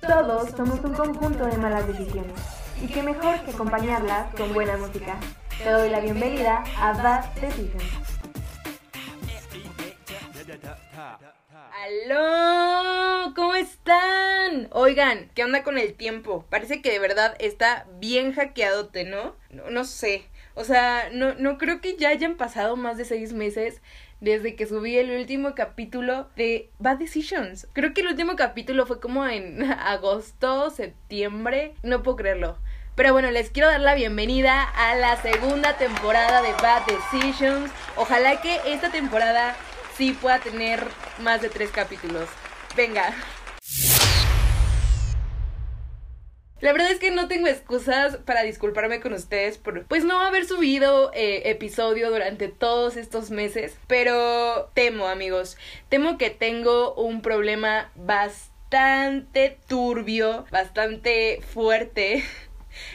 Todos somos un conjunto de malas decisiones. Y qué mejor que acompañarlas con buena música. Te doy la bienvenida a Bad Decisions. ¡Aló! ¿Cómo están? Oigan, ¿qué onda con el tiempo? Parece que de verdad está bien hackeadote, ¿no? No, no sé. O sea, no, no creo que ya hayan pasado más de seis meses desde que subí el último capítulo de Bad Decisions. Creo que el último capítulo fue como en agosto, septiembre. No puedo creerlo. Pero bueno, les quiero dar la bienvenida a la segunda temporada de Bad Decisions. Ojalá que esta temporada sí pueda tener más de tres capítulos. Venga. La verdad es que no tengo excusas para disculparme con ustedes por pues no haber subido eh, episodio durante todos estos meses, pero temo amigos, temo que tengo un problema bastante turbio, bastante fuerte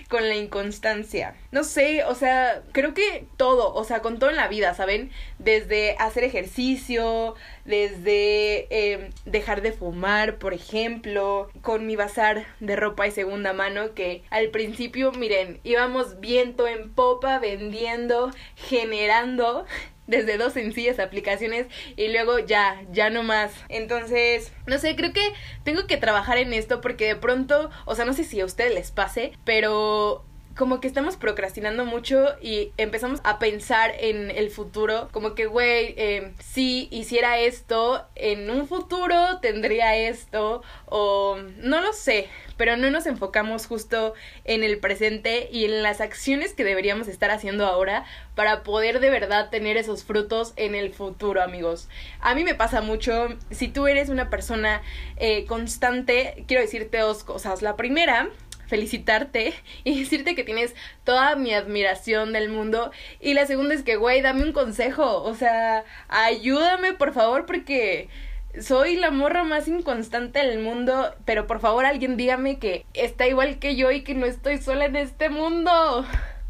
con la inconstancia. No sé, o sea, creo que todo, o sea, con todo en la vida, ¿saben? Desde hacer ejercicio, desde eh, dejar de fumar, por ejemplo, con mi bazar de ropa de segunda mano que al principio, miren, íbamos viento en popa vendiendo, generando desde dos sencillas aplicaciones y luego ya, ya no más. Entonces, no sé, creo que tengo que trabajar en esto porque de pronto, o sea, no sé si a ustedes les pase, pero como que estamos procrastinando mucho y empezamos a pensar en el futuro, como que, güey, eh, si hiciera esto, en un futuro tendría esto, o no lo sé, pero no nos enfocamos justo en el presente y en las acciones que deberíamos estar haciendo ahora para poder de verdad tener esos frutos en el futuro, amigos. A mí me pasa mucho, si tú eres una persona eh, constante, quiero decirte dos cosas. La primera felicitarte y decirte que tienes toda mi admiración del mundo. Y la segunda es que, güey, dame un consejo. O sea, ayúdame por favor porque soy la morra más inconstante del mundo. Pero por favor alguien dígame que está igual que yo y que no estoy sola en este mundo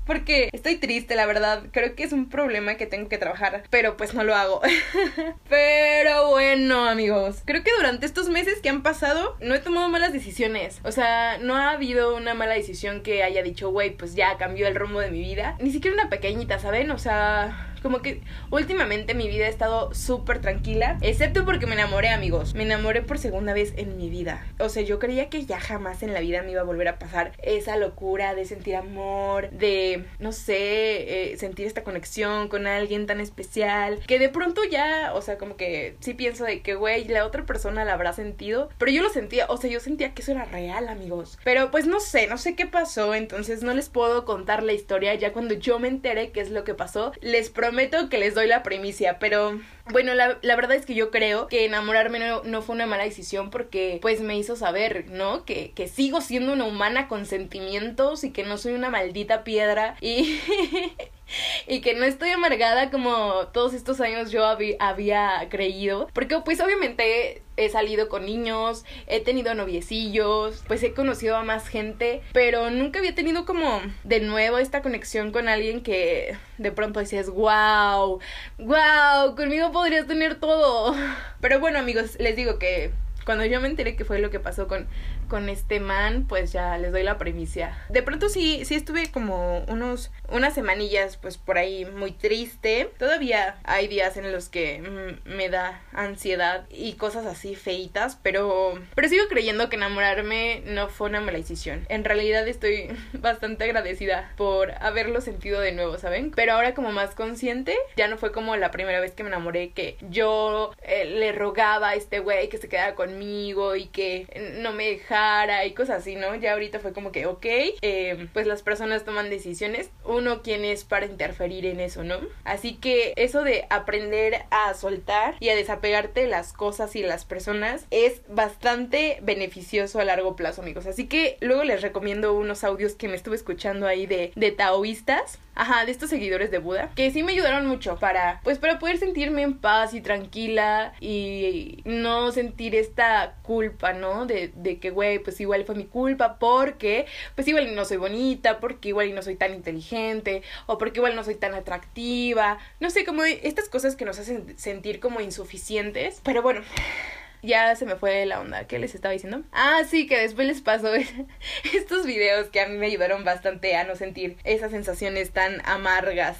porque estoy triste, la verdad. Creo que es un problema que tengo que trabajar, pero pues no lo hago. pero bueno, amigos, creo que durante estos meses que han pasado no he tomado malas decisiones. O sea, no ha habido una mala decisión que haya dicho, güey, pues ya cambió el rumbo de mi vida. Ni siquiera una pequeñita, ¿saben? O sea, como que últimamente mi vida ha estado súper tranquila, excepto porque me enamoré, amigos. Me enamoré por segunda vez en mi vida. O sea, yo creía que ya jamás en la vida me iba a volver a pasar esa locura de sentir amor, de, no sé, eh, sentir esta conexión con alguien tan especial, que de pronto ya, o sea, como que sí pienso de que, güey, la otra persona la habrá sentido, pero yo lo sentía, o sea, yo sentía que eso era real, amigos. Pero pues no sé, no sé qué pasó, entonces no les puedo contar la historia ya cuando yo me enteré qué es lo que pasó. Les prometo prometo que les doy la primicia, pero bueno, la, la verdad es que yo creo que enamorarme no, no, fue una mala decisión porque pues me hizo saber, ¿no? Que, que sigo siendo una humana con sentimientos y que no soy una maldita piedra y... y que no estoy amargada como todos estos años yo había creído. Porque pues obviamente he salido con niños, he tenido noviecillos, pues he conocido a más gente, pero nunca había tenido como de nuevo esta conexión con alguien que de pronto dices, wow, wow, conmigo podrías tener todo. Pero bueno amigos, les digo que cuando yo me enteré que fue lo que pasó con con este man, pues ya les doy la primicia. De pronto sí, sí estuve como unos, unas semanillas pues por ahí muy triste. Todavía hay días en los que mm, me da ansiedad y cosas así feitas, pero, pero sigo creyendo que enamorarme no fue una mala decisión. En realidad estoy bastante agradecida por haberlo sentido de nuevo, ¿saben? Pero ahora como más consciente, ya no fue como la primera vez que me enamoré que yo eh, le rogaba a este güey que se quedara conmigo y que no me dejara y cosas así, ¿no? Ya ahorita fue como que, ok, eh, pues las personas toman decisiones, uno quién es para interferir en eso, ¿no? Así que eso de aprender a soltar y a desapegarte de las cosas y las personas es bastante beneficioso a largo plazo, amigos. Así que luego les recomiendo unos audios que me estuve escuchando ahí de, de taoístas ajá, de estos seguidores de Buda, que sí me ayudaron mucho para, pues para poder sentirme en paz y tranquila y no sentir esta culpa, ¿no? De, de que, güey, pues igual fue mi culpa porque, pues igual no soy bonita, porque igual no soy tan inteligente, o porque igual no soy tan atractiva, no sé, como estas cosas que nos hacen sentir como insuficientes, pero bueno ya se me fue la onda. ¿Qué les estaba diciendo? Ah, sí, que después les pasó estos videos que a mí me ayudaron bastante a no sentir esas sensaciones tan amargas.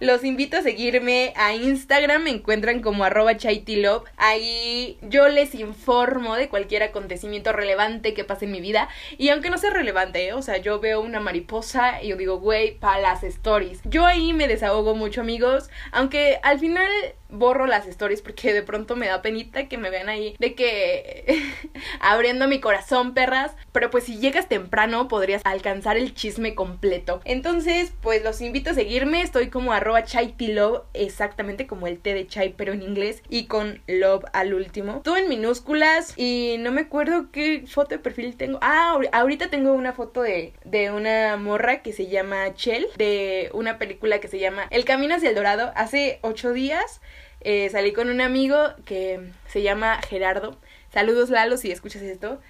Los invito a seguirme a Instagram, me encuentran como arroba chaitilove. Ahí yo les informo de cualquier acontecimiento relevante que pase en mi vida. Y aunque no sea relevante, ¿eh? o sea, yo veo una mariposa y yo digo, güey, para las stories. Yo ahí me desahogo mucho, amigos. Aunque al final borro las stories porque de pronto me da penita que me vean ahí de que abriendo mi corazón, perras. Pero pues si llegas temprano podrías alcanzar el chisme completo. Entonces, pues los invito a seguirme. Estoy como love exactamente como el té de chai, pero en inglés y con love al último. Todo en minúsculas y no me acuerdo qué foto de perfil tengo. Ah, ahorita tengo una foto de, de una morra que se llama Chell, de una película que se llama El Camino hacia el Dorado. Hace ocho días eh, salí con un amigo que se llama Gerardo. Saludos Lalo si escuchas esto.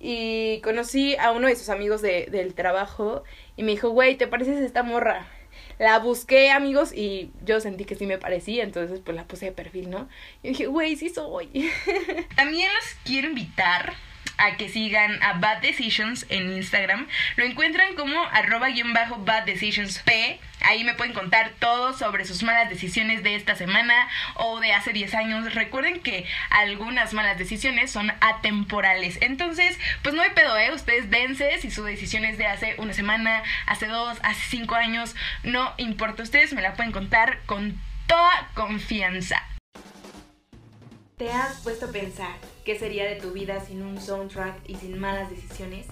Y conocí a uno de sus amigos de, del trabajo y me dijo, güey, ¿te pareces esta morra? La busqué, amigos, y yo sentí que sí me parecía, entonces pues la puse de perfil, ¿no? Y dije, güey, sí soy. También los quiero invitar a que sigan a Bad Decisions en Instagram. Lo encuentran como arroba guion bajo Bad Decisions P. Ahí me pueden contar todo sobre sus malas decisiones de esta semana o de hace 10 años. Recuerden que algunas malas decisiones son atemporales. Entonces, pues no hay pedo, ¿eh? Ustedes dense si su decisión es de hace una semana, hace dos, hace cinco años. No importa, ustedes me la pueden contar con toda confianza. ¿Te has puesto a pensar qué sería de tu vida sin un soundtrack y sin malas decisiones?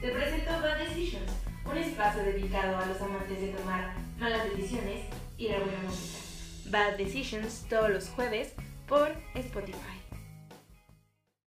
Te presento Bad Decisions, un espacio dedicado a los amantes de tomar malas decisiones y la buena música. Bad Decisions todos los jueves por Spotify.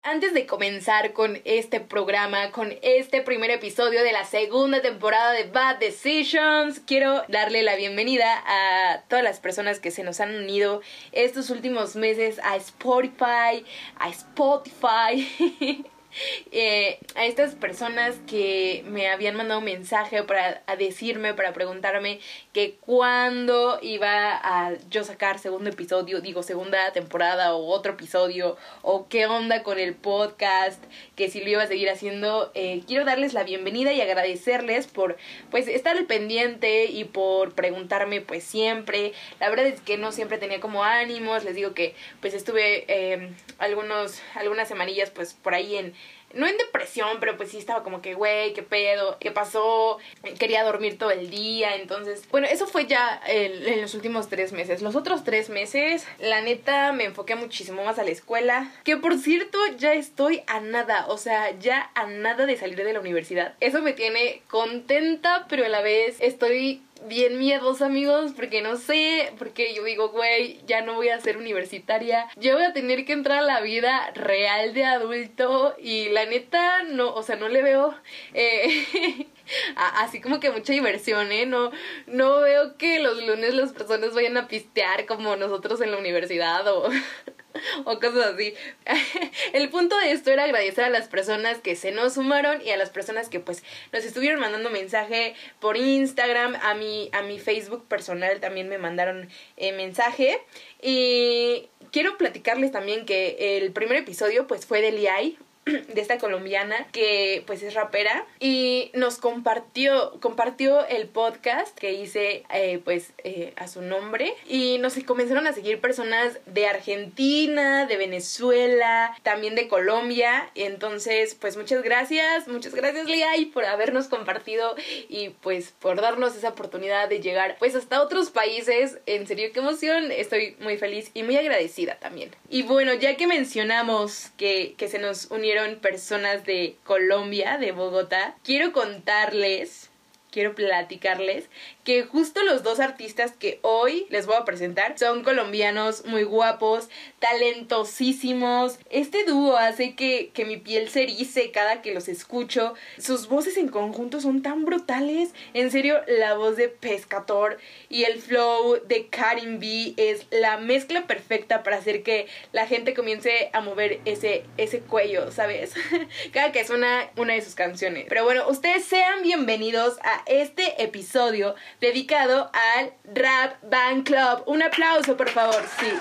Antes de comenzar con este programa, con este primer episodio de la segunda temporada de Bad Decisions, quiero darle la bienvenida a todas las personas que se nos han unido estos últimos meses a Spotify, a Spotify. Eh, a estas personas que me habían mandado un mensaje para decirme, para preguntarme que cuándo iba a yo sacar segundo episodio, digo segunda temporada o otro episodio, o qué onda con el podcast, que si lo iba a seguir haciendo. Eh, quiero darles la bienvenida y agradecerles por pues estar al pendiente y por preguntarme pues siempre. La verdad es que no siempre tenía como ánimos, les digo que pues estuve eh, algunos, algunas semanillas pues por ahí en no en depresión, pero pues sí estaba como que, güey, qué pedo, qué pasó, quería dormir todo el día, entonces, bueno, eso fue ya en los últimos tres meses. Los otros tres meses, la neta, me enfoqué muchísimo más a la escuela, que por cierto, ya estoy a nada, o sea, ya a nada de salir de la universidad. Eso me tiene contenta, pero a la vez estoy bien miedos, amigos, porque no sé, porque yo digo, güey, ya no voy a ser universitaria, yo voy a tener que entrar a la vida real de adulto y la neta, no, o sea, no le veo... Eh, así como que mucha diversión, ¿eh? No, no veo que los lunes las personas vayan a pistear como nosotros en la universidad o, o cosas así. El punto de esto era agradecer a las personas que se nos sumaron y a las personas que pues nos estuvieron mandando mensaje por Instagram, a mi, a mi Facebook personal también me mandaron eh, mensaje. Y quiero platicarles también que el primer episodio pues fue del IAI, de esta colombiana que pues es rapera. Y nos compartió compartió el podcast que hice eh, pues eh, a su nombre. Y nos comenzaron a seguir personas de Argentina de Venezuela también de Colombia. Entonces pues muchas gracias. Muchas gracias y por habernos compartido y pues por darnos esa oportunidad de llegar pues hasta otros países. En serio qué emoción. Estoy muy feliz y muy agradecida también. Y bueno ya que mencionamos que, que se nos unieron personas de Colombia, de Bogotá, quiero contarles quiero platicarles que justo los dos artistas que hoy les voy a presentar son colombianos muy guapos, talentosísimos. Este dúo hace que, que mi piel se erice cada que los escucho. Sus voces en conjunto son tan brutales. En serio, la voz de Pescator y el flow de Karim B es la mezcla perfecta para hacer que la gente comience a mover ese, ese cuello, ¿sabes? cada que suena una de sus canciones. Pero bueno, ustedes sean bienvenidos a este episodio dedicado al Rap Band Club. Un aplauso, por favor. Sí.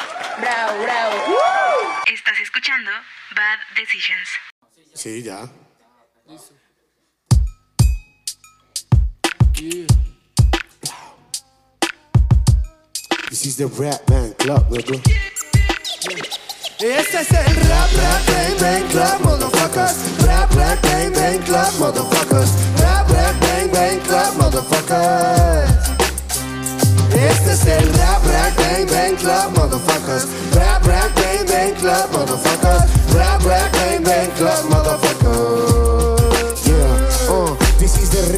Bravo, bravo. Estás escuchando Bad Decisions. Sí, ya. This is the Rap Band Club, nigga. Este es el Rap Rap Bang Bang Club, motherfuckers. Rap Rap Bang Bang Club, motherfuckers. Rap Bang Club, motherfuckers. Este es el Rap Rap Bang Bang Club, motherfuckers. Rap Rap Bang Bang Club, motherfuckers. Rap Rap Bang Bang Club, motherfuckers.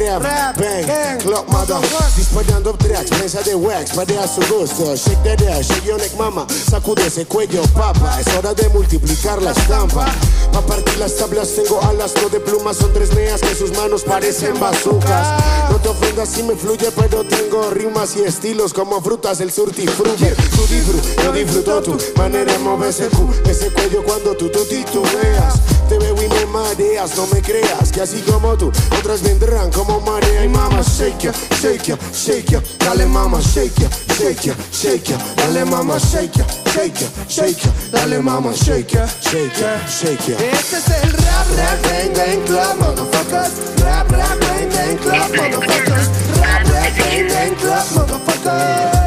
Rap, Rap Bang, Bang Club, mother. Disparando tracks, prensa de wax, padea a su gusto. Shake that ass, shake your neck, mama. Sacude ese cuello, papa. Es hora de multiplicar la estampa. Pa' partir las tablas tengo alas, no de plumas, son tres neas que sus manos parecen bazucas. No te ofendas si me fluye, pero tengo rimas y estilos como frutas del surtifruti. Tú disfruto, yo disfruto tu manera de mover ese cu, ese cuello cuando tú, tú titubeas. Te veo y me mareas, no me creas que así como tú, otras vendrán como marea y mama, shake ya, shake ya, shake ya, dale mama, shake ya, shake ya, shake ya, dale mama, shake ya, shake ya, shake ya, dale mama, shake ya, shake ya, shake ya. Este es el Rap Rap Bang Bang Club, motherfuckers. Rap Rap Bang Bang Club, motherfuckers. Rap Rap Bang Bang Club, motherfuckers.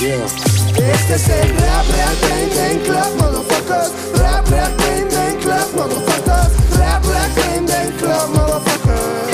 Yeah. Este es el Rap Rap Bang Bang Club, motherfuckers. Rap Rap Bang Bang Club, motherfuckers. Rap Bang Bang Club, motherfuckers.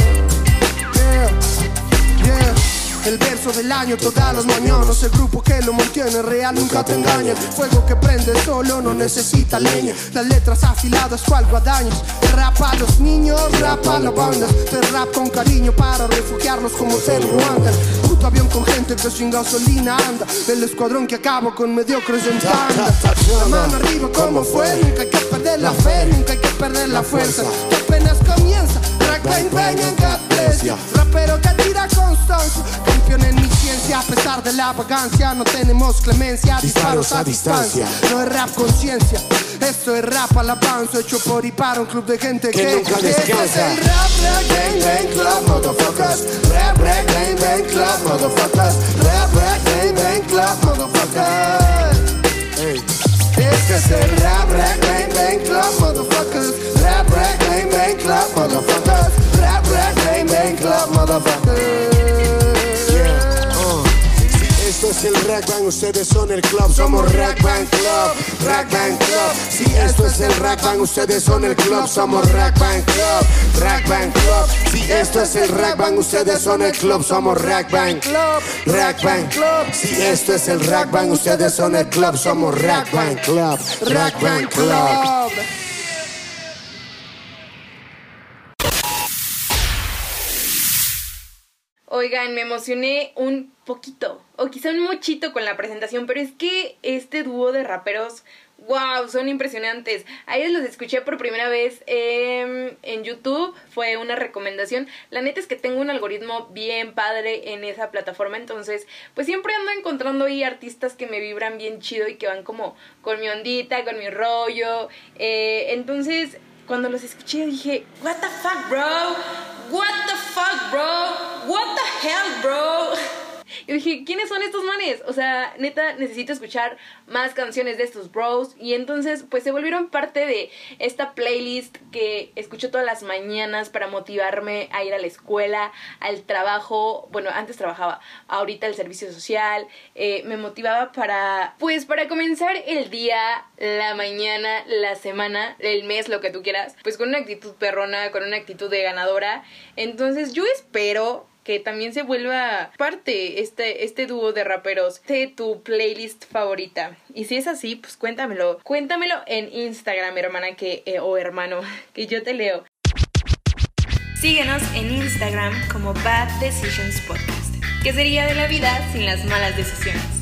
El verso del año, todas las mañanas. El grupo que lo mantiene real nunca te engaña. Fuego que prende solo, no necesita leña. Las letras afiladas, cual guadañas. Rap a los niños, rap a la banda. Te rap con cariño para refugiarnos como ser Ruanda Puto avión con gente que sin gasolina anda. El escuadrón que acaba con mediocres en tanda. La mano arriba como fue Nunca hay que perder la fe, nunca hay que perder la fuerza. Que apenas comienza bang en A pesar de la vagancia No tenemos clemencia Disparos a distancia No es rap conciencia Esto es rap alabanza Hecho por y para un club de gente que, Que nunca Este es descansa. el rap bang club motherfuckers Rap bang bang club motherfuckers Rap bang bang club motherfuckers Hey. Este es el rap, rap, bang, bang, club, motherfuckers. Rap, rap, bang, bang, club, motherfuckers. Rap, rap, bang, bang, club, motherfuckers. Yeah. Si esto es el Rack Bang, ustedes son el club, somos Rack Bang Club, Rack Bang Club. Si esto es el Rack Bang, ustedes son el club, somos Rack Bang Club, Rack Bang Club. Si esto es el Rack Bang, ustedes son el club, somos Rack Bang Club, Rack Bang Club. Si esto es el Rack Bang, ustedes son el club, somos Rack Bang Club, Rack Bang Club. Oigan, me emocioné un poquito, o quizá un muchito con la presentación, pero es que este dúo de raperos, wow, son impresionantes. A ellos los escuché por primera vez em, en YouTube, fue una recomendación. La neta es que tengo un algoritmo bien padre en esa plataforma, entonces pues siempre ando encontrando ahí artistas que me vibran bien chido y que van como con mi ondita, con mi rollo. Eh, entonces cuando los escuché dije, what the fuck, bro? What the fuck, bro? What the hell, bro? Y dije, ¿quiénes son estos manes? O sea, neta, necesito escuchar más canciones de estos bros. Y entonces, pues se volvieron parte de esta playlist que escucho todas las mañanas para motivarme a ir a la escuela, al trabajo. Bueno, antes trabajaba, ahorita el servicio social. Eh, me motivaba para, pues, para comenzar el día, la mañana, la semana, el mes, lo que tú quieras. Pues con una actitud perrona, con una actitud de ganadora. Entonces, yo espero que también se vuelva parte este, este dúo de raperos de tu playlist favorita. Y si es así, pues cuéntamelo. Cuéntamelo en Instagram, hermana, que, eh, o hermano, que yo te leo. Síguenos en Instagram como Bad Decisions Podcast. ¿Qué sería de la vida sin las malas decisiones?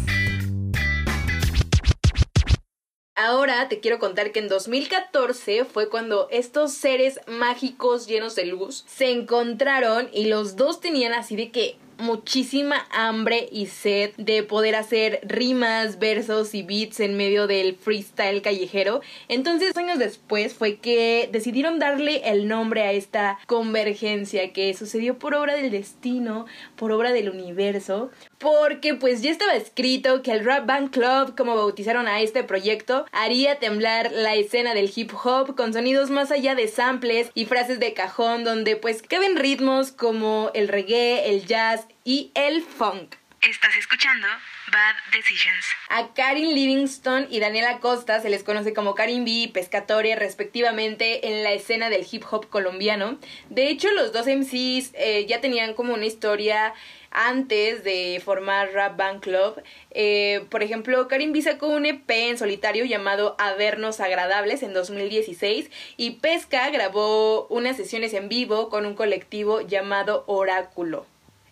Ahora te quiero contar que en 2014 fue cuando estos seres mágicos llenos de luz se encontraron y los dos tenían así de que muchísima hambre y sed de poder hacer rimas, versos y beats en medio del freestyle callejero. Entonces, años después fue que decidieron darle el nombre a esta convergencia que sucedió por obra del destino, por obra del universo, porque pues ya estaba escrito que el Rap Band Club, como bautizaron a este proyecto, haría temblar la escena del hip hop con sonidos más allá de samples y frases de cajón donde pues caben ritmos como el reggae, el jazz y el funk. Estás escuchando Bad Decisions. A Karin Livingston y Daniela Costa se les conoce como Karin B y Pescatoria respectivamente en la escena del hip hop colombiano. De hecho, los dos MCs eh, ya tenían como una historia antes de formar Rap Band Club. Eh, por ejemplo, Karim B sacó un EP en solitario llamado Avernos Agradables en 2016 y Pesca grabó unas sesiones en vivo con un colectivo llamado Oráculo.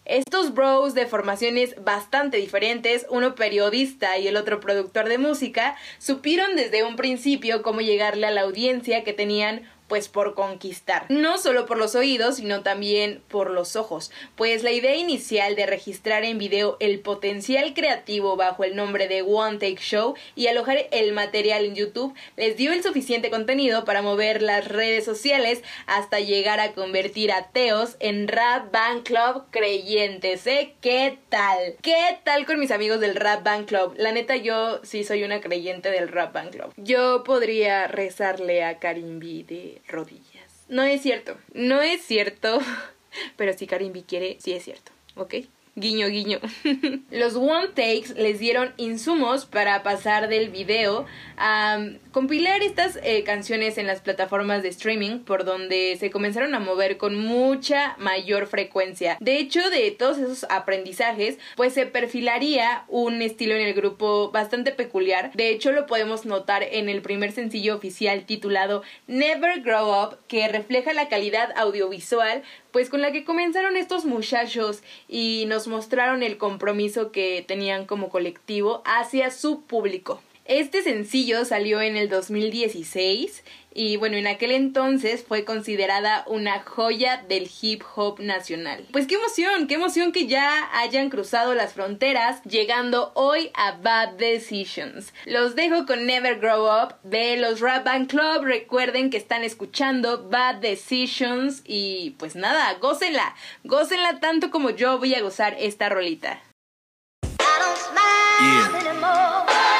Estos bros de formaciones bastante diferentes, uno periodista y el otro productor de música, supieron desde un principio cómo llegarle a la audiencia que tenían pues por conquistar. No solo por los oídos, sino también por los ojos, pues la idea inicial de registrar en video el potencial creativo bajo el nombre de One Take Show y alojar el material en YouTube les dio el suficiente contenido para mover las redes sociales hasta llegar a convertir a Teos en Rap Band Club creyentes, ¿eh? ¿Qué tal? ¿Qué tal con mis amigos del Rap Band Club? La neta yo sí soy una creyente del Rap Band Club. Yo podría rezarle a Karim B de rodillas. No es cierto, no es cierto, pero si Karim quiere, sí es cierto, ¿ok? Guiño, guiño. Los One Takes les dieron insumos para pasar del video a compilar estas eh, canciones en las plataformas de streaming por donde se comenzaron a mover con mucha mayor frecuencia. De hecho, de todos esos aprendizajes, pues se perfilaría un estilo en el grupo bastante peculiar. De hecho, lo podemos notar en el primer sencillo oficial titulado Never Grow Up, que refleja la calidad audiovisual pues con la que comenzaron estos muchachos y nos mostraron el compromiso que tenían como colectivo hacia su público. Este sencillo salió en el 2016 y bueno, en aquel entonces fue considerada una joya del hip hop nacional. Pues qué emoción, qué emoción que ya hayan cruzado las fronteras, llegando hoy a Bad Decisions. Los dejo con Never Grow Up de los Rap Band Club. Recuerden que están escuchando Bad Decisions y pues nada, gócenla, gócenla tanto como yo voy a gozar esta rolita.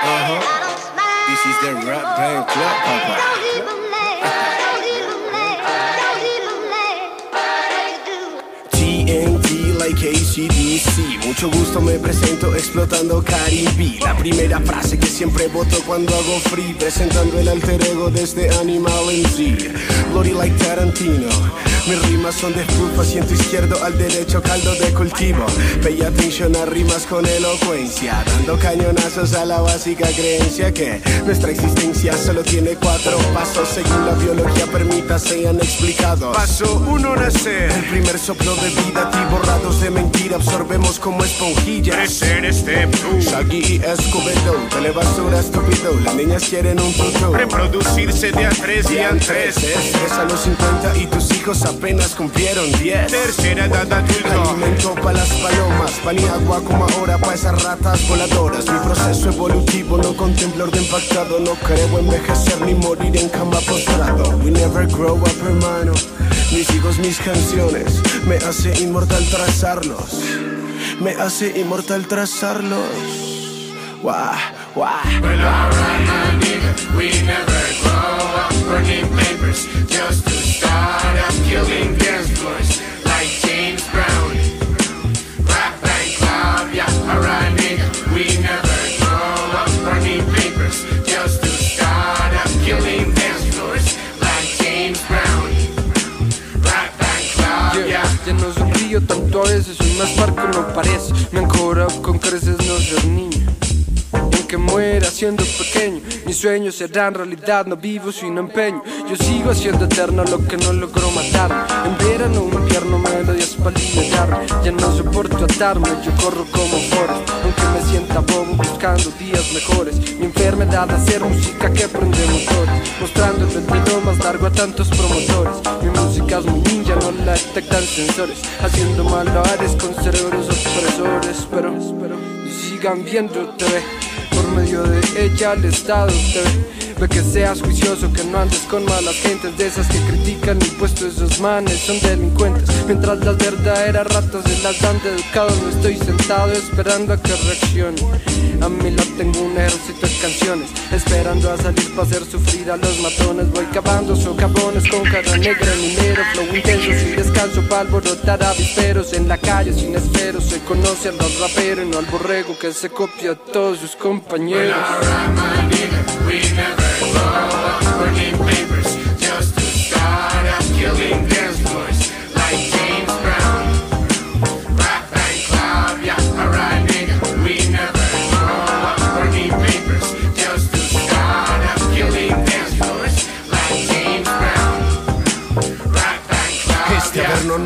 This is the Rap Band Club, like ACDC Mucho gusto me presento explotando Caribe La primera frase que siempre voto cuando hago free Presentando el alter ego desde Animal MC Bloody like Tarantino mis rimas son de estufa, asiento izquierdo al derecho, caldo de cultivo. Pay atención a rimas con elocuencia, dando cañonazos a la básica creencia que nuestra existencia solo tiene cuatro pasos según la biología permita sean explicados. Paso uno, nacer. El primer soplo de vida, borrados de mentira, absorbemos como esponjillas. Crecer step two. Shaggy y Escobedo, telebasura estúpido, las niñas quieren un tuto. Reproducirse de a tres y a tres. Es a los 50 y tus hijos apenas cumplieron 10. Tercera edad adulto. Alimento para las palomas, pan y agua como ahora para esas ratas voladoras. Mi proceso evolutivo no contempla orden pactado. No creo envejecer ni morir en cama postrado. We never grow up, hermano. Mis hijos, mis canciones. Me hace inmortal trazarlos. Me hace inmortal trazarlos. Wah, wah. Well, alright, my nigga, we never grow up burning papers just to start up killing dance floors like James Brown. Rap Band Club, yeah, alright, nigga, we never grow up burning papers just to start up killing dance floors like James Brown. Rap Band Club, yeah. Ya no sonrío tanto a veces, soy más parco no parece. Me han cobrado con creces no ser niño que muera siendo pequeño. Mis sueños serán realidad, no vivo sin empeño. Yo sigo haciendo eterno lo que no logró matar. En verano o invierno melodías para alimentarme. Ya no soporto atarme, yo corro como Forrest. Aunque me sienta bobo buscando días mejores. Mi enfermedad hacer música que prende motores. Mostrando el dedo más largo a tantos promotores. Mi música es muy ninja, no la detectan sensores, haciendo malabares con cerebros opresores. Pero, pero, sigan viéndote por medio de ella el Estado te ve. Que seas juicioso, que no andes con malas gentes de esas que critican el puesto esos manes son delincuentes. Mientras las verdaderas ratas se las dan de educados, no estoy sentado esperando a que reaccione. A mi lado tengo un ejército de canciones, esperando a salir para hacer sufrir a los matones. Voy cavando socavones con cara negra, minero, flow intenso, sin descanso para alborotar avisperos en la calle sin espero. Se conoce al rapero y no al borrego que se copia a todos sus compañeros. Este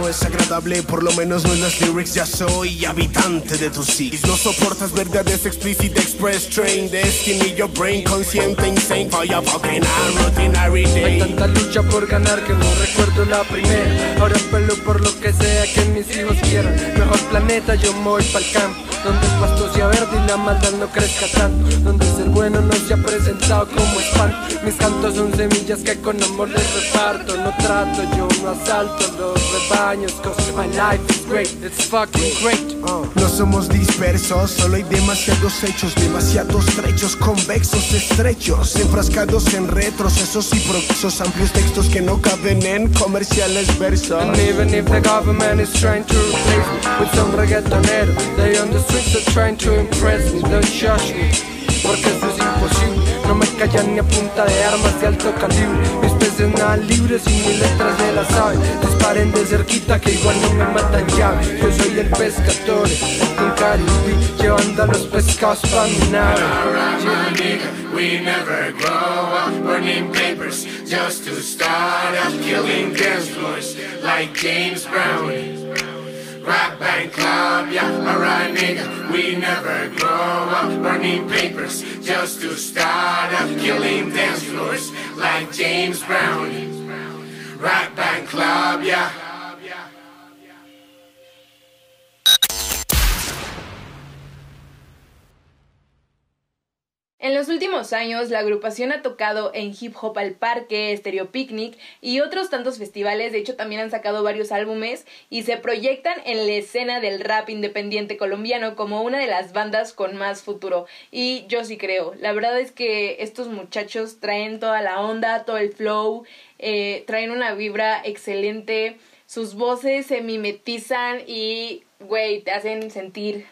es agradable, por lo menos no en las lyrics. Ya soy habitante de tus sitios. No soportas verdades explicit express train. Destiny, your brain consciente, insane. Fire fucking ordinary Hay day. tanta lucha por ganar que no recuerdo la primera. Ahora pelo por lo que sea que mis hijos quieran. Mejor planeta, yo voy pa'l campo. Donde el pasto sea verde y la maldad no crezca tanto. Donde ser bueno no se ha presentado como espanto. Mis cantos son semillas que con amor les reparto. No trato, yo no asalto los rebaños. Cause my life is great, it's fucking great. No somos dispersos, solo hay demasiados hechos, demasiados trechos, convexos, estrechos, enfrascados en retrocesos y progresos, amplios textos que no caben en comerciales versos. And even if the government is trying to replace me with some reggaetonero, they on the streets are trying to impress me. Don't judge me, porque eso es imposible. No me callan ni a punta de armas de alto calibre. Mis peces nadan libres y mis letras de la saben. Disparen de cerquita que igual no me matan llave. Yo soy el pescador, con Caribe, llevando a los pescados pa' mi nave. We never grow up burning papers just to start up killing dance floors like James Brown. Rap band club, yeah, alright nigga. We never grow up burning papers just to start up killing dance floors like James Brown. Rap band club, yeah. En los últimos años, la agrupación ha tocado en Hip Hop al Parque, Stereo Picnic y otros tantos festivales. De hecho, también han sacado varios álbumes y se proyectan en la escena del rap independiente colombiano como una de las bandas con más futuro. Y yo sí creo. La verdad es que estos muchachos traen toda la onda, todo el flow, eh, traen una vibra excelente. Sus voces se mimetizan y, güey, te hacen sentir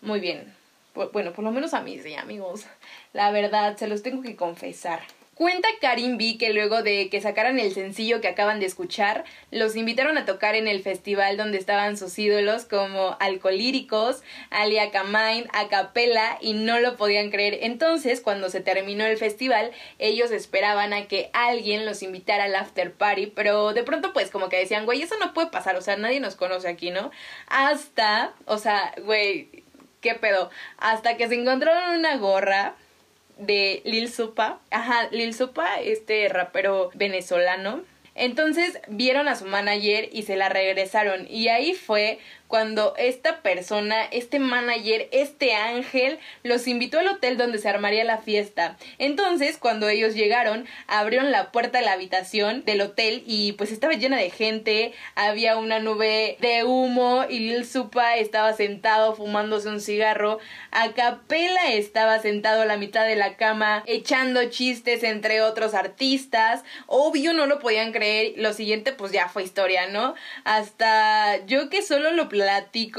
muy bien. Bu- Bueno, por lo menos a mí sí, amigos. La verdad, se los tengo que confesar. Cuenta Karim B que luego de que sacaran el sencillo que acaban de escuchar, los invitaron a tocar en el festival donde estaban sus ídolos como Alcolíricos, Alia Kamain, Acapella y no lo podían creer. Entonces, cuando se terminó el festival, ellos esperaban a que alguien los invitara al after party, pero de pronto pues como que decían, güey, eso no puede pasar, o sea, nadie nos conoce aquí, ¿no? Hasta, o sea, güey, ¿qué pedo? Hasta que se encontraron una gorra de Lil Supa. Ajá, Lil Supa, este rapero venezolano. Entonces vieron a su manager y se la regresaron. Y ahí fue cuando esta persona, este manager, este ángel, los invitó al hotel donde se armaría la fiesta. Entonces, cuando ellos llegaron, abrieron la puerta de la habitación del hotel y pues estaba llena de gente, había una nube de humo y Lil Supa estaba sentado fumándose un cigarro. Acapela estaba sentado a la mitad de la cama echando chistes entre otros artistas. Obvio no lo podían creer. Lo siguiente pues ya fue historia, ¿no? Hasta yo que solo lo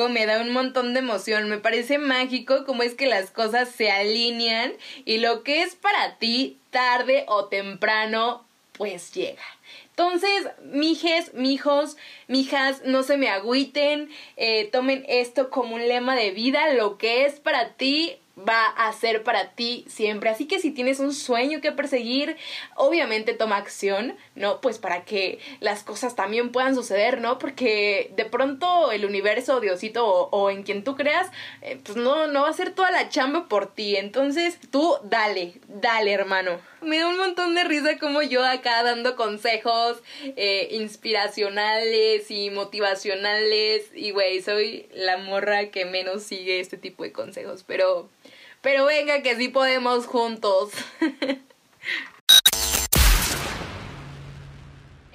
me da un montón de emoción. Me parece mágico cómo es que las cosas se alinean y lo que es para ti tarde o temprano pues llega. Entonces, mijes, mijos, mijas, no se me agüiten, eh, tomen esto como un lema de vida, lo que es para ti, va a ser para ti siempre. Así que si tienes un sueño que perseguir, obviamente toma acción, ¿no? Pues para que las cosas también puedan suceder, ¿no? Porque de pronto el universo, Diosito o, en quien tú creas, eh, pues no, no va a hacer toda la chamba por ti. Entonces tú dale, dale hermano. Me da un montón de risa como yo acá dando consejos eh, inspiracionales y motivacionales. Y güey, soy la morra que menos sigue este tipo de consejos. Pero pero venga que sí podemos juntos.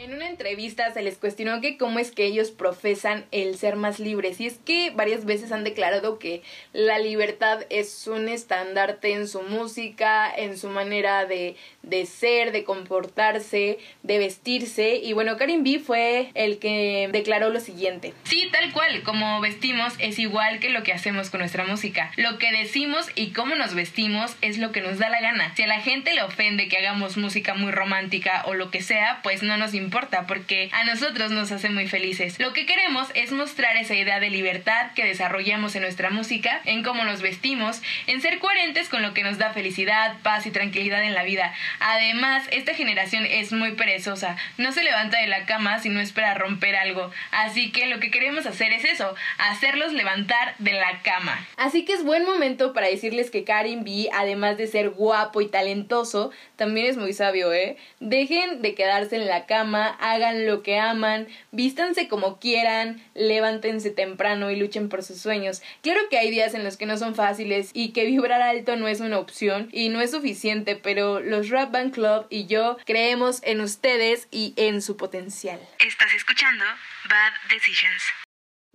En una entrevista se les cuestionó que cómo es que ellos profesan el ser más libres y es que varias veces han declarado que la libertad es un estandarte en su música, en su manera de, de ser, de comportarse, de vestirse y bueno, Karim B fue el que declaró lo siguiente. Sí, tal cual, como vestimos es igual que lo que hacemos con nuestra música. Lo que decimos y cómo nos vestimos es lo que nos da la gana. Si a la gente le ofende que hagamos música muy romántica o lo que sea, pues no nos importa porque a nosotros nos hace muy felices. Lo que queremos es mostrar esa idea de libertad que desarrollamos en nuestra música, en cómo nos vestimos, en ser coherentes con lo que nos da felicidad, paz y tranquilidad en la vida. Además, esta generación es muy perezosa, no se levanta de la cama si no espera romper algo, así que lo que queremos hacer es eso, hacerlos levantar de la cama. Así que es buen momento para decirles que Karim B, además de ser guapo y talentoso, también es muy sabio, ¿eh? Dejen de quedarse en la cama hagan lo que aman, vístanse como quieran, levántense temprano y luchen por sus sueños. Claro que hay días en los que no son fáciles y que vibrar alto no es una opción y no es suficiente, pero los Rap Band Club y yo creemos en ustedes y en su potencial. Estás escuchando Bad Decisions.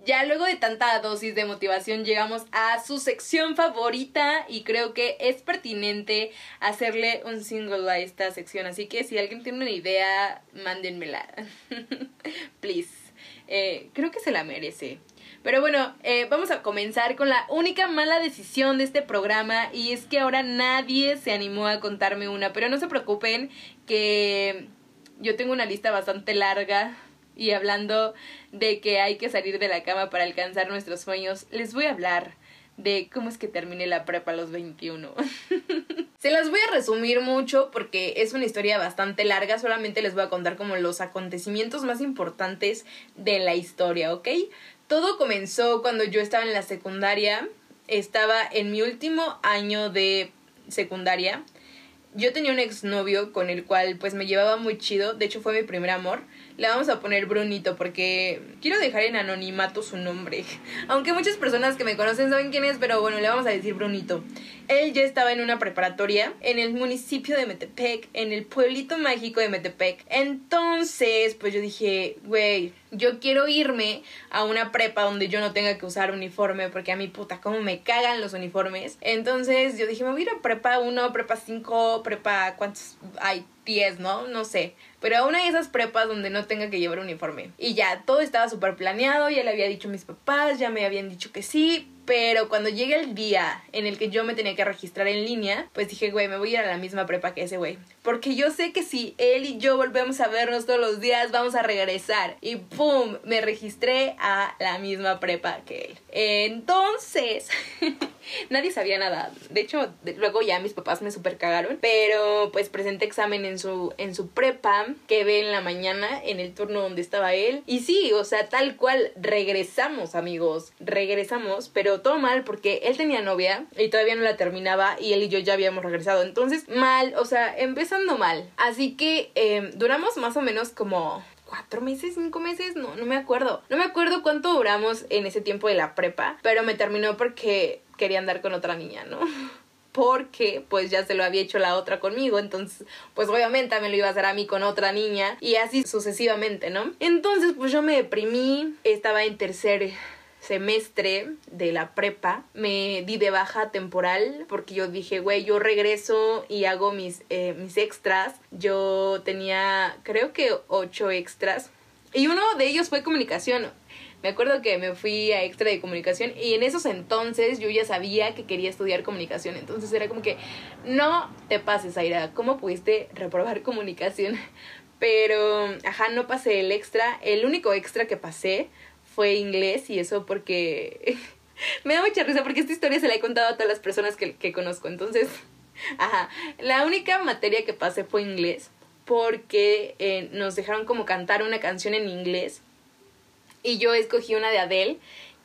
Ya luego de tanta dosis de motivación llegamos a su sección favorita y creo que es pertinente hacerle un single a esta sección. Así que si alguien tiene una idea, mándenmela. Please. Eh, creo que se la merece. Pero bueno, eh, vamos a comenzar con la única mala decisión de este programa y es que ahora nadie se animó a contarme una. Pero no se preocupen que yo tengo una lista bastante larga y hablando de que hay que salir de la cama para alcanzar nuestros sueños, les voy a hablar de cómo es que terminé la prepa a los 21. Se las voy a resumir mucho porque es una historia bastante larga, solamente les voy a contar como los acontecimientos más importantes de la historia, ¿ok? Todo comenzó cuando yo estaba en la secundaria, estaba en mi último año de secundaria. Yo tenía un exnovio con el cual pues me llevaba muy chido, de hecho fue mi primer amor le vamos a poner Brunito porque quiero dejar en anonimato su nombre. Aunque muchas personas que me conocen saben quién es, pero bueno, le vamos a decir Brunito. Él ya estaba en una preparatoria en el municipio de Metepec, en el pueblito mágico de Metepec. Entonces, pues yo dije, güey, yo quiero irme a una prepa donde yo no tenga que usar uniforme porque a mi puta, cómo me cagan los uniformes. Entonces yo dije, me voy a ir a prepa 1, prepa 5, prepa, ¿cuántos hay? 10, ¿no? No sé. Pero a una de esas prepas donde no tenga que llevar uniforme. Y ya, todo estaba súper planeado, ya le había dicho a mis papás, ya me habían dicho que sí, pero cuando llegue el día en el que yo me tenía que registrar en línea, pues dije, güey, me voy a ir a la misma prepa que ese güey. Porque yo sé que si él y yo volvemos a vernos todos los días, vamos a regresar. Y ¡pum! Me registré a la misma prepa que él. Entonces, nadie sabía nada. De hecho, luego ya mis papás me super cagaron. Pero pues presenté examen en su, en su prepa, que ve en la mañana, en el turno donde estaba él. Y sí, o sea, tal cual, regresamos, amigos. Regresamos, pero todo mal porque él tenía novia y todavía no la terminaba y él y yo ya habíamos regresado. Entonces, mal, o sea, empezando mal. Así que em, duramos más o menos como cuatro meses, cinco meses, no, no me acuerdo. No me acuerdo cuánto duramos en ese tiempo de la prepa, pero me terminó porque quería andar con otra niña, ¿no? porque pues ya se lo había hecho la otra conmigo, entonces pues obviamente me lo iba a hacer a mí con otra niña y así sucesivamente, ¿no? Entonces pues yo me deprimí, estaba en tercer semestre de la prepa me di de baja temporal porque yo dije, güey, yo regreso y hago mis, eh, mis extras. Yo tenía creo que ocho extras y uno de ellos fue comunicación. Me acuerdo que me fui a extra de comunicación y en esos entonces yo ya sabía que quería estudiar comunicación. Entonces era como que no te pases, Aira. ¿Cómo pudiste reprobar comunicación? Pero, ajá, no pasé el extra. El único extra que pasé fue inglés y eso porque Me da mucha risa porque esta historia se la he contado a todas las personas que, que conozco. Entonces, ajá. La única materia que pasé fue inglés porque eh, nos dejaron como cantar una canción en inglés y yo escogí una de Adele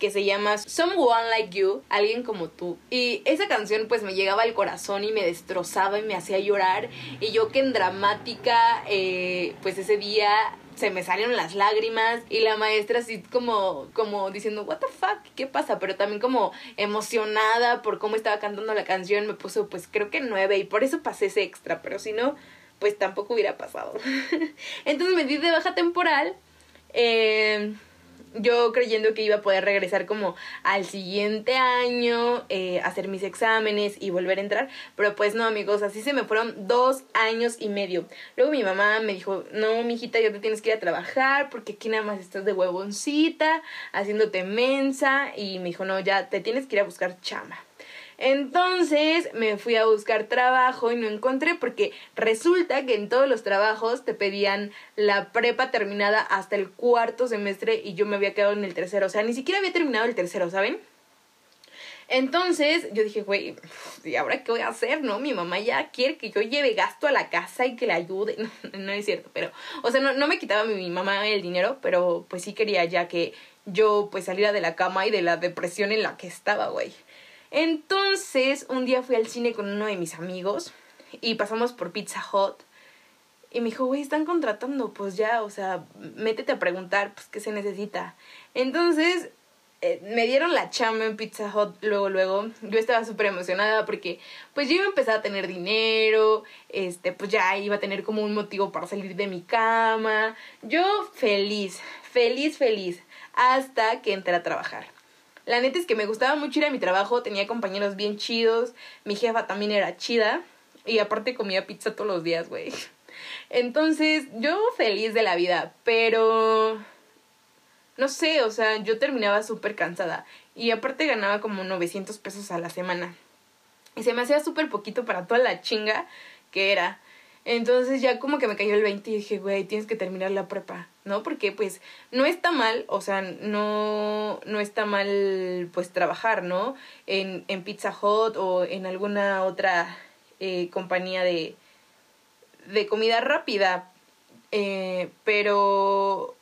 que se llama Someone Like You, alguien como tú. Y esa canción pues me llegaba al corazón y me destrozaba y me hacía llorar. Y yo que en dramática, eh, pues ese día se me salieron las lágrimas y la maestra así como, como diciendo, what the fuck, ¿qué pasa? Pero también como emocionada por cómo estaba cantando la canción, me puso pues creo que nueve y por eso pasé ese extra, pero si no, pues tampoco hubiera pasado. Entonces me di de baja temporal. Eh, yo creyendo que iba a poder regresar como al siguiente año, eh, hacer mis exámenes y volver a entrar, pero pues no amigos, así se me fueron dos años y medio. Luego mi mamá me dijo, no, mijita, ya te tienes que ir a trabajar porque aquí nada más estás de huevoncita, haciéndote mensa, y me dijo, no, ya te tienes que ir a buscar chama. Entonces me fui a buscar trabajo y no encontré porque resulta que en todos los trabajos te pedían la prepa terminada hasta el cuarto semestre y yo me había quedado en el tercero. O sea, ni siquiera había terminado el tercero, ¿saben? Entonces yo dije, güey, ¿y ahora qué voy a hacer? No, mi mamá ya quiere que yo lleve gasto a la casa y que le ayude. No, es cierto, pero, o sea, no, no me quitaba mi, mi mamá el dinero, pero pues sí quería ya que yo pues saliera de la cama y de la depresión en la que estaba, güey. Entonces, un día fui al cine con uno de mis amigos y pasamos por Pizza Hut. Y me dijo, güey, están contratando, pues ya, o sea, métete a preguntar, pues, qué se necesita. Entonces, eh, me dieron la chamba en Pizza Hut luego, luego. Yo estaba súper emocionada porque, pues, yo iba a empezar a tener dinero, este, pues ya iba a tener como un motivo para salir de mi cama. Yo feliz, feliz, feliz, hasta que entré a trabajar. La neta es que me gustaba mucho ir a mi trabajo, tenía compañeros bien chidos, mi jefa también era chida y aparte comía pizza todos los días, güey. Entonces, yo feliz de la vida, pero no sé, o sea, yo terminaba súper cansada y aparte ganaba como 900 pesos a la semana. Y se me hacía súper poquito para toda la chinga que era. Entonces ya como que me cayó el 20 y dije, güey, tienes que terminar la prepa, ¿no? Porque pues no está mal, o sea, no, no está mal pues trabajar, ¿no? En, en Pizza Hut o en alguna otra eh, compañía de, de comida rápida. Eh, pero,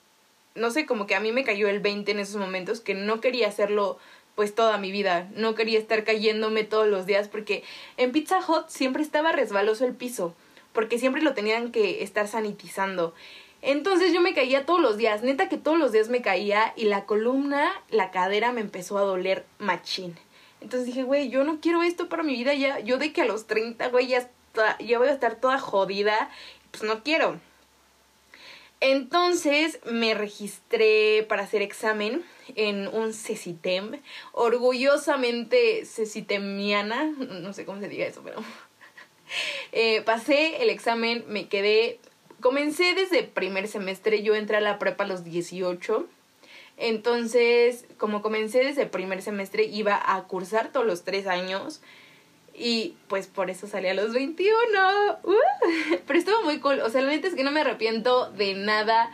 no sé, como que a mí me cayó el 20 en esos momentos que no quería hacerlo pues toda mi vida. No quería estar cayéndome todos los días porque en Pizza Hut siempre estaba resbaloso el piso porque siempre lo tenían que estar sanitizando. Entonces yo me caía todos los días, neta que todos los días me caía y la columna, la cadera me empezó a doler machín. Entonces dije, güey, yo no quiero esto para mi vida ya, yo de que a los 30, güey, ya, está, ya voy a estar toda jodida, pues no quiero. Entonces me registré para hacer examen en un CECITEM, orgullosamente cecitemiana, no sé cómo se diga eso, pero eh, pasé el examen, me quedé, comencé desde primer semestre, yo entré a la prepa a los 18. Entonces, como comencé desde primer semestre, iba a cursar todos los tres años. Y pues por eso salí a los 21. ¡Uh! Pero estuvo muy cool. O sea, la neta es que no me arrepiento de nada.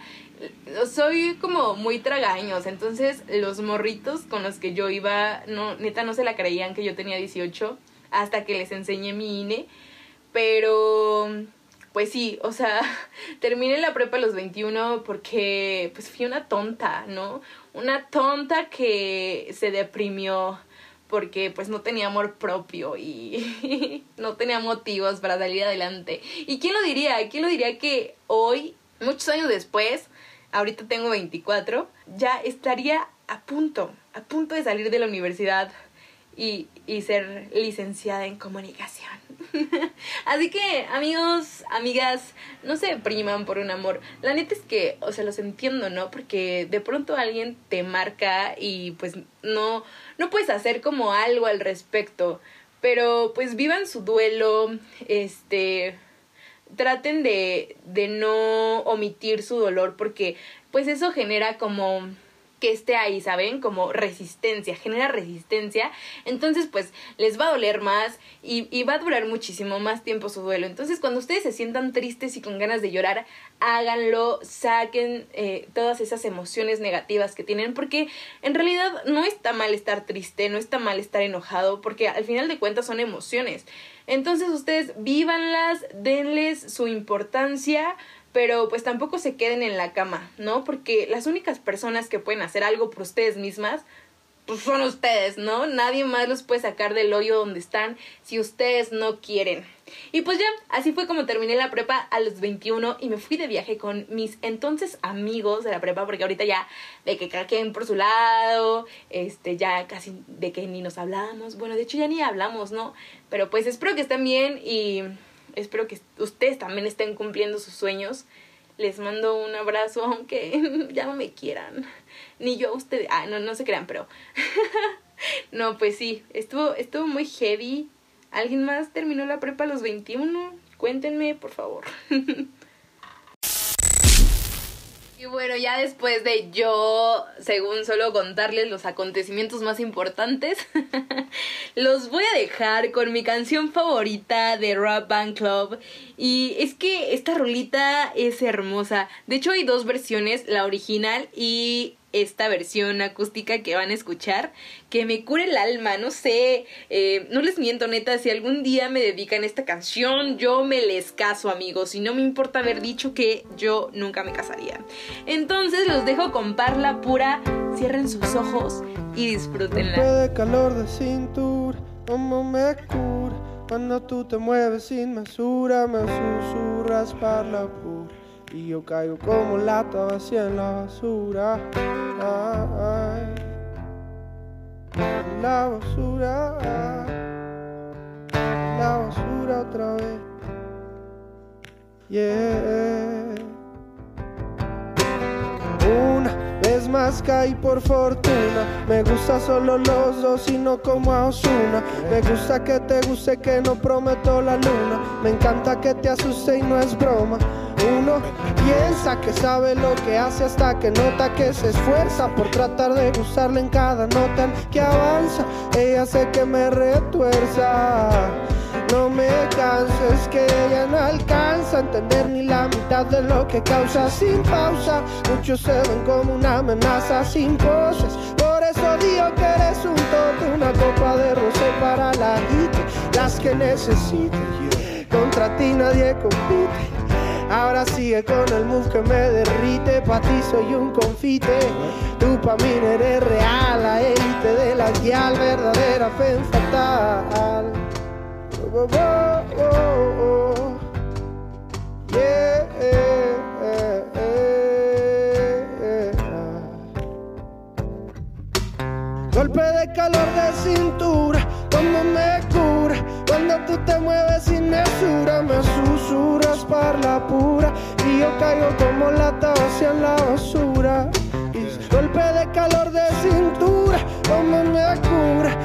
Soy como muy tragaños. Entonces, los morritos con los que yo iba, no, neta no se la creían que yo tenía 18. Hasta que les enseñé mi INE. Pero, pues sí, o sea, terminé la prepa a los 21 porque pues fui una tonta, ¿no? Una tonta que se deprimió porque pues no tenía amor propio y no tenía motivos para salir adelante. ¿Y quién lo diría? ¿Quién lo diría que hoy, muchos años después, ahorita tengo 24, ya estaría a punto, a punto de salir de la universidad y, y ser licenciada en comunicación? Así que, amigos, amigas, no se depriman por un amor. La neta es que, o sea, los entiendo, ¿no? Porque de pronto alguien te marca y pues no, no puedes hacer como algo al respecto. Pero pues vivan su duelo, este, traten de, de no omitir su dolor porque pues eso genera como que esté ahí, ¿saben? Como resistencia, genera resistencia. Entonces, pues les va a doler más y, va a durar muchísimo más tiempo su duelo. Entonces, cuando ustedes se sientan tristes y con ganas de llorar, háganlo, saquen eh, todas esas emociones negativas que tienen, porque en realidad no está mal estar triste, no está mal estar enojado, porque al final de cuentas son emociones. Entonces, ustedes vívanlas, denles su importancia pero pues tampoco se queden en la cama, ¿no? Porque las únicas personas que pueden hacer algo por ustedes mismas, pues son ustedes, ¿no? Nadie más los puede sacar del hoyo donde están si ustedes no quieren. Y pues ya, así fue como terminé la prepa a los 21 y me fui de viaje con mis entonces amigos de la prepa, porque ahorita ya de que cada quien por su lado, este, ya casi de que ni nos hablamos, bueno, de hecho ya ni hablamos, ¿no? Pero pues espero que estén bien y espero que ustedes también estén cumpliendo sus sueños. Les mando un abrazo, aunque ya no me quieran. Ni yo a ustedes. Ah, no, no se crean, pero. no, pues sí, estuvo, estuvo muy heavy. ¿Alguien más terminó la prepa a los 21? Cuéntenme, por favor. Y bueno, ya después de yo, según solo contarles los acontecimientos más importantes, los voy a dejar con mi canción favorita de Rap Band Club. Y es que esta rolita es hermosa. De hecho, hay dos versiones, la original y esta versión acústica que van a escuchar, que me cure el alma, no sé, eh, no les miento neta, si algún día me dedican esta canción, yo me les caso amigos, y no me importa haber dicho que yo nunca me casaría. Entonces los dejo con Parla Pura, cierren sus ojos y disfrútenla. cuando tú te mueves sin me susurras Parla. Y yo caigo como lata vacía en la basura. La basura. La basura otra vez. Yeah. Una vez más caí por fortuna. Me gusta solo los dos y no como a Osuna. Me gusta que te guste que no prometo la luna. Me encanta que te asuste y no es broma. Uno piensa que sabe lo que hace hasta que nota que se esfuerza por tratar de gustarle en cada nota que avanza. Ella sé que me retuerza. No me canses que ella no alcanza a entender ni la mitad de lo que causa sin pausa. Muchos se ven como una amenaza sin poses. Por eso digo que eres un toque, una copa de rosé para la gente, las que necesite. Contra ti nadie compite. Ahora sigue con el move que me derrite. Pa' ti soy un confite. Tú pa' mí eres real. La élite de la guial, verdadera fe fatal. Golpe de calor de cintura, como me cura. Cuando tú te mueves sin mesura, me susurras para la pura. Y yo caigo como lata hacia la basura. Golpe de calor de cintura, como me cura.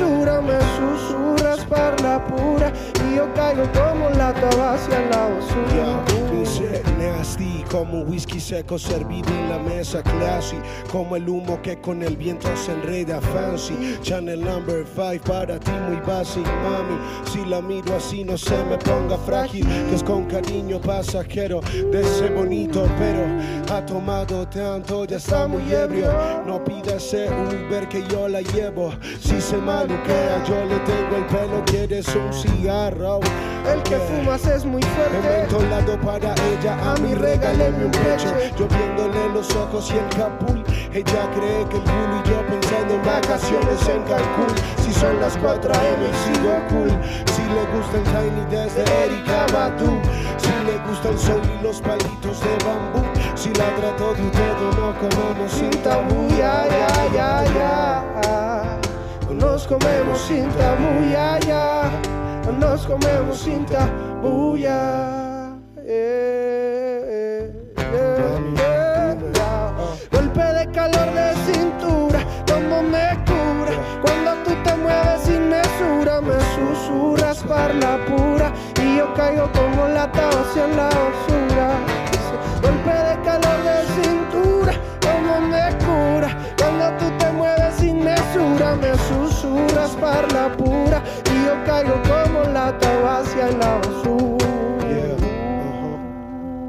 Mesura, me susurras para la pura. Y yo caigo como lata hacia la basura. Dice nasty como un whisky seco servido en la mesa classy como el humo que con el viento se enreda fancy. Channel number 5 para ti muy basic mami. Si la miro así no se me ponga frágil que es con cariño pasajero de ese bonito pero ha tomado tanto ya está muy ebrio. No pida ese Uber que yo la llevo. Si se maluquea yo le tengo el pelo quieres un cigarro El que fumas es muy fuerte. Mentolado para ella, a mí regáleme un pecho. Yo viéndole los ojos y el capul. Ella cree que el culo y yo pensando en vacaciones en Cancún. Si son las 4 AM y sigo cool. Si le gusta el tiny desde Erika Badu. Si le gusta el sol y los palitos de bambú. Si la trato de todo, no comemos sin tabú. Ya, ya, ya, ya. Nos comemos sin tabú, ya, ya. Nos comemos sin tabú, ya. Eh, eh, eh, ya. Golpe de calor de cintura, como me cura. Cuando tú te mueves sin mesura, me susurras para la pura. Y yo caigo como lata hacia la basura. basura me susurras parla pura y yo caigo como lata vacía en la basura. Yeah,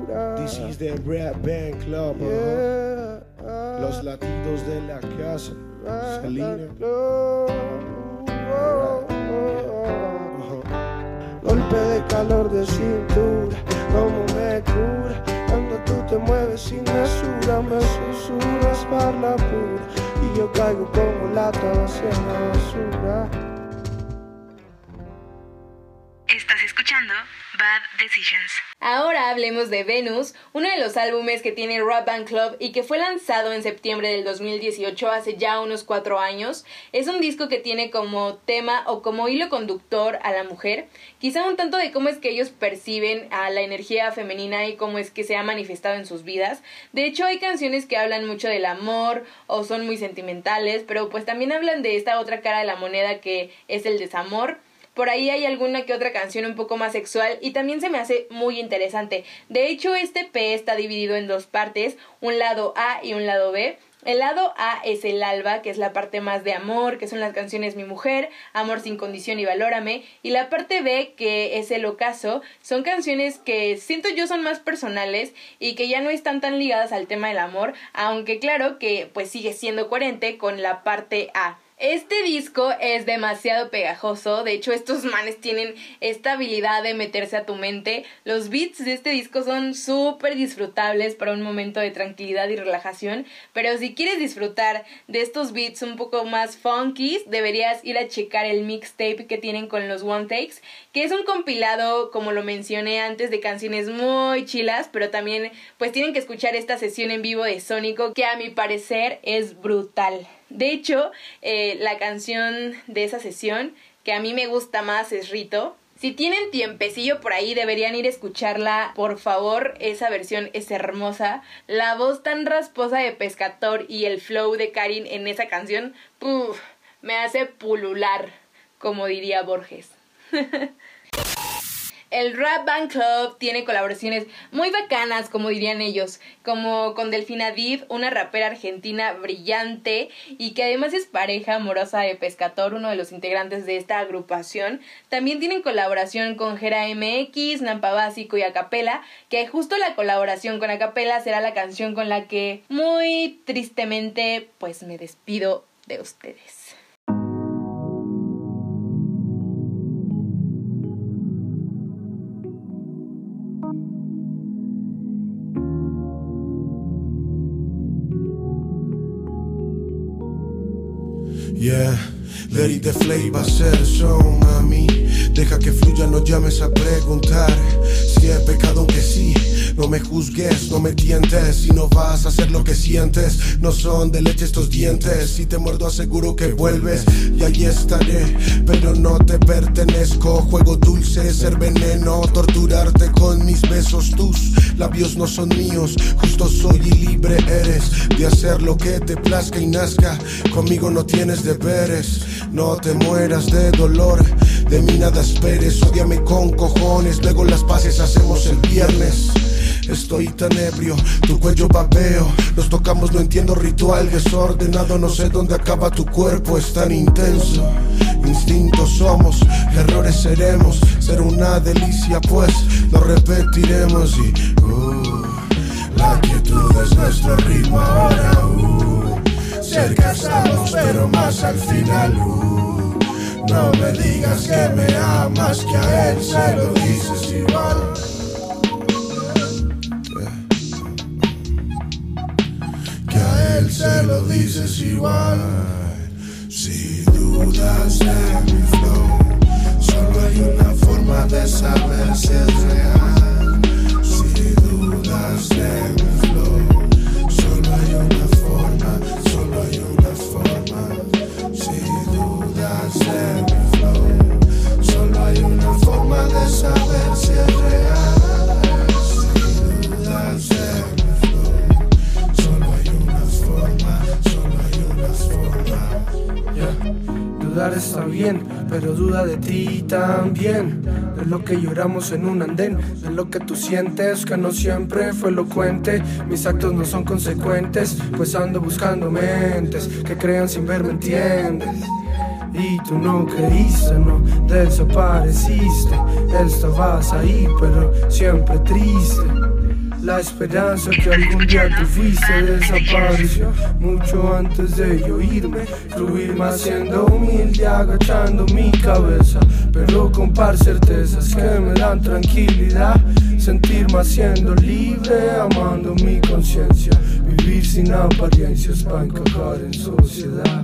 uh. This is the Red Band Club. Uh-huh. Yeah, Los latidos de la casa. Ah, uh-huh. Golpe de calor de cintura, como me cura. Cuando tú te mueves sin mesura, me susurras parla pura yo caigo como lata hacia la basura. Ahora hablemos de Venus, uno de los álbumes que tiene Rock Band Club y que fue lanzado en septiembre del 2018, hace ya unos cuatro años. Es un disco que tiene como tema o como hilo conductor a la mujer, quizá un tanto de cómo es que ellos perciben a la energía femenina y cómo es que se ha manifestado en sus vidas. De hecho, hay canciones que hablan mucho del amor o son muy sentimentales, pero pues también hablan de esta otra cara de la moneda que es el desamor. Por ahí hay alguna que otra canción un poco más sexual y también se me hace muy interesante. De hecho, este P está dividido en dos partes, un lado A y un lado B. El lado A es el alba, que es la parte más de amor, que son las canciones Mi Mujer, Amor sin condición y Valórame. Y la parte B, que es el ocaso, son canciones que siento yo son más personales y que ya no están tan ligadas al tema del amor, aunque claro que pues sigue siendo coherente con la parte A. Este disco es demasiado pegajoso, de hecho estos manes tienen esta habilidad de meterse a tu mente. Los beats de este disco son súper disfrutables para un momento de tranquilidad y relajación, pero si quieres disfrutar de estos beats un poco más funky, deberías ir a checar el mixtape que tienen con los One Takes, que es un compilado, como lo mencioné antes, de canciones muy chilas, pero también pues tienen que escuchar esta sesión en vivo de Sónico, que a mi parecer es brutal. De hecho, eh, la canción de esa sesión que a mí me gusta más es Rito. Si tienen tiempecillo por ahí, deberían ir a escucharla, por favor. Esa versión es hermosa. La voz tan rasposa de Pescator y el flow de Karin en esa canción, puf, me hace pulular, como diría Borges. El Rap Band Club tiene colaboraciones muy bacanas, como dirían ellos, como con Delfina Div, una rapera argentina brillante y que además es pareja amorosa de Pescator, uno de los integrantes de esta agrupación. También tienen colaboración con Gera MX, Nampa Básico y Acapela, que justo la colaboración con Acapela será la canción con la que muy tristemente pues me despido de ustedes. Yeah, let it the flavor ser son mami. Deja que fluya, no llames a preguntar si No me juzgues, no me tientes. Si no vas a hacer lo que sientes, no son de leche estos dientes. Si te muerdo, aseguro que vuelves y allí estaré. Pero no te pertenezco. Juego dulce, ser veneno, torturarte con mis besos. Tus labios no son míos. Justo soy y libre eres de hacer lo que te plazca y nazca. Conmigo no tienes deberes. No te mueras de dolor. De mí nada esperes, odiame con cojones. Luego las paces hacemos el viernes. Estoy tan ebrio, tu cuello babeo. Nos tocamos, no entiendo ritual desordenado. No sé dónde acaba tu cuerpo, es tan intenso. Instintos somos, errores seremos. Ser una delicia, pues lo repetiremos. Y uh, la quietud es nuestro ritmo ahora. Uh, cerca estamos, pero más al final. Uh, no me digas que me amas, que a él se lo dices igual. Él se lo dices igual. Si dudas de mi flow, solo hay una forma de saber si es real. Si dudas de mi flow, solo hay una forma, solo hay una forma. Si dudas de mi flow, solo hay una forma de saber si es real. Dudar está bien, pero duda de ti también. De lo que lloramos en un andén, de lo que tú sientes, que no siempre fue elocuente. Mis actos no son consecuentes, pues ando buscando mentes que crean sin ver, ¿me entiendes? y tú no queriste, no desapareciste. Estabas ahí, pero siempre triste. La esperanza que algún día tuviste desapareció mucho antes de yo irme. Fluir más siendo humilde, agachando mi cabeza. Pero con par certezas que me dan tranquilidad. Sentir más siendo libre, amando mi conciencia. Vivir sin apariencias para encajar en sociedad.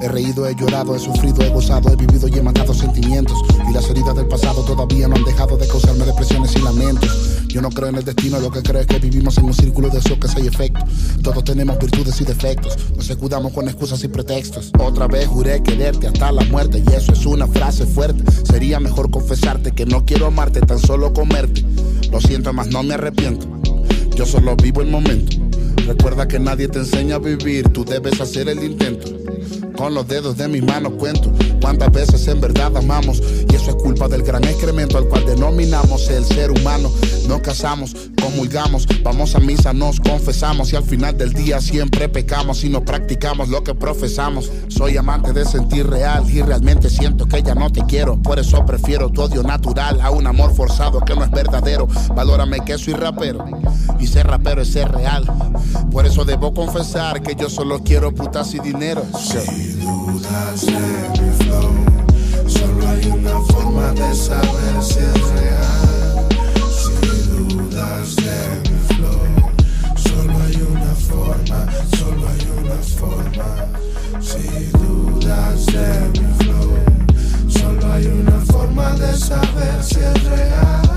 He reído, he llorado, he sufrido, he gozado, he vivido y he matado sentimientos. Y las heridas del pasado todavía no han dejado de causarme depresiones y lamentos. Yo no creo en el destino, lo que creo es que vivimos en un círculo de choques y efectos. Todos tenemos virtudes y defectos, nos escudamos con excusas y pretextos. Otra vez juré quererte hasta la muerte y eso es una frase fuerte. Sería mejor confesarte que no quiero amarte, tan solo comerte. Lo siento, más no me arrepiento. Yo solo vivo el momento. Recuerda que nadie te enseña a vivir, tú debes hacer el intento. Con los dedos de mis manos cuento cuántas veces en verdad amamos. Y eso es culpa del gran excremento al cual denominamos el ser humano. Nos casamos, comulgamos, vamos a misa, nos confesamos. Y al final del día siempre pecamos y no practicamos lo que profesamos. Soy amante de sentir real y realmente siento que ya no te quiero. Por eso prefiero tu odio natural a un amor forzado que no es verdadero. Valórame que soy rapero y ser rapero es ser real. Por eso debo confesar que yo solo quiero putas y dinero. Flow, solo hay una forma de saber si es real. Si dudas de mi flow, solo hay una forma, solo hay una forma. Si dudas de mi flow, solo hay una forma de saber si es real.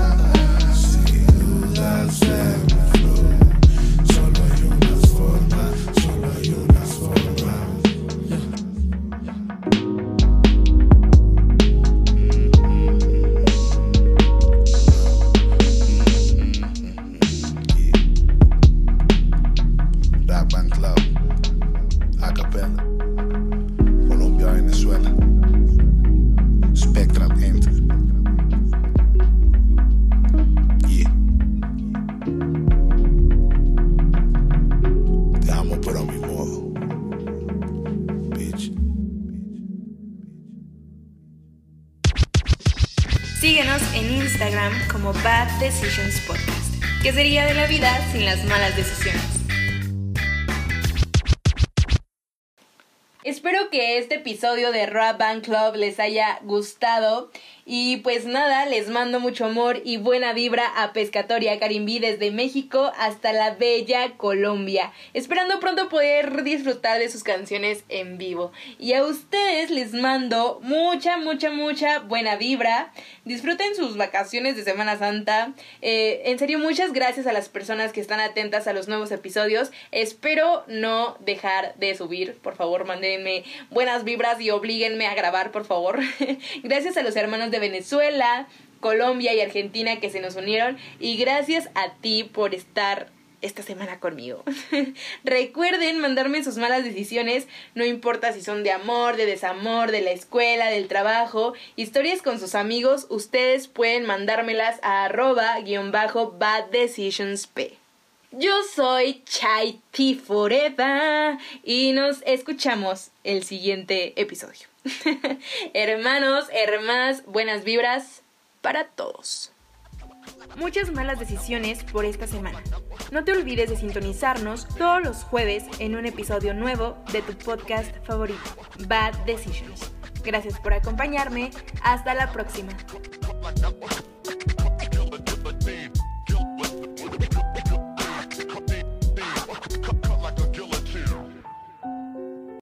Podcast. ¿Qué sería de la vida sin las malas decisiones? Espero que este episodio de Rap Band Club les haya gustado. Y pues nada, les mando mucho amor y buena vibra a Pescatoria Carimbí desde México hasta la bella Colombia. Esperando pronto poder disfrutar de sus canciones en vivo. Y a ustedes les mando mucha, mucha, mucha buena vibra. Disfruten sus vacaciones de Semana Santa. Eh, en serio, muchas gracias a las personas que están atentas a los nuevos episodios. Espero no dejar de subir. Por favor, buenas vibras y oblíguenme a grabar, por favor. gracias a los hermanos de Venezuela, Colombia y Argentina que se nos unieron. Y gracias a ti por estar esta semana conmigo. Recuerden mandarme sus malas decisiones, no importa si son de amor, de desamor, de la escuela, del trabajo, historias con sus amigos, ustedes pueden mandármelas a arroba guion bajo bad decisions p. Yo soy Chai Forever y nos escuchamos el siguiente episodio. Hermanos, hermanas, buenas vibras para todos. Muchas malas decisiones por esta semana. No te olvides de sintonizarnos todos los jueves en un episodio nuevo de tu podcast favorito, Bad Decisions. Gracias por acompañarme. Hasta la próxima.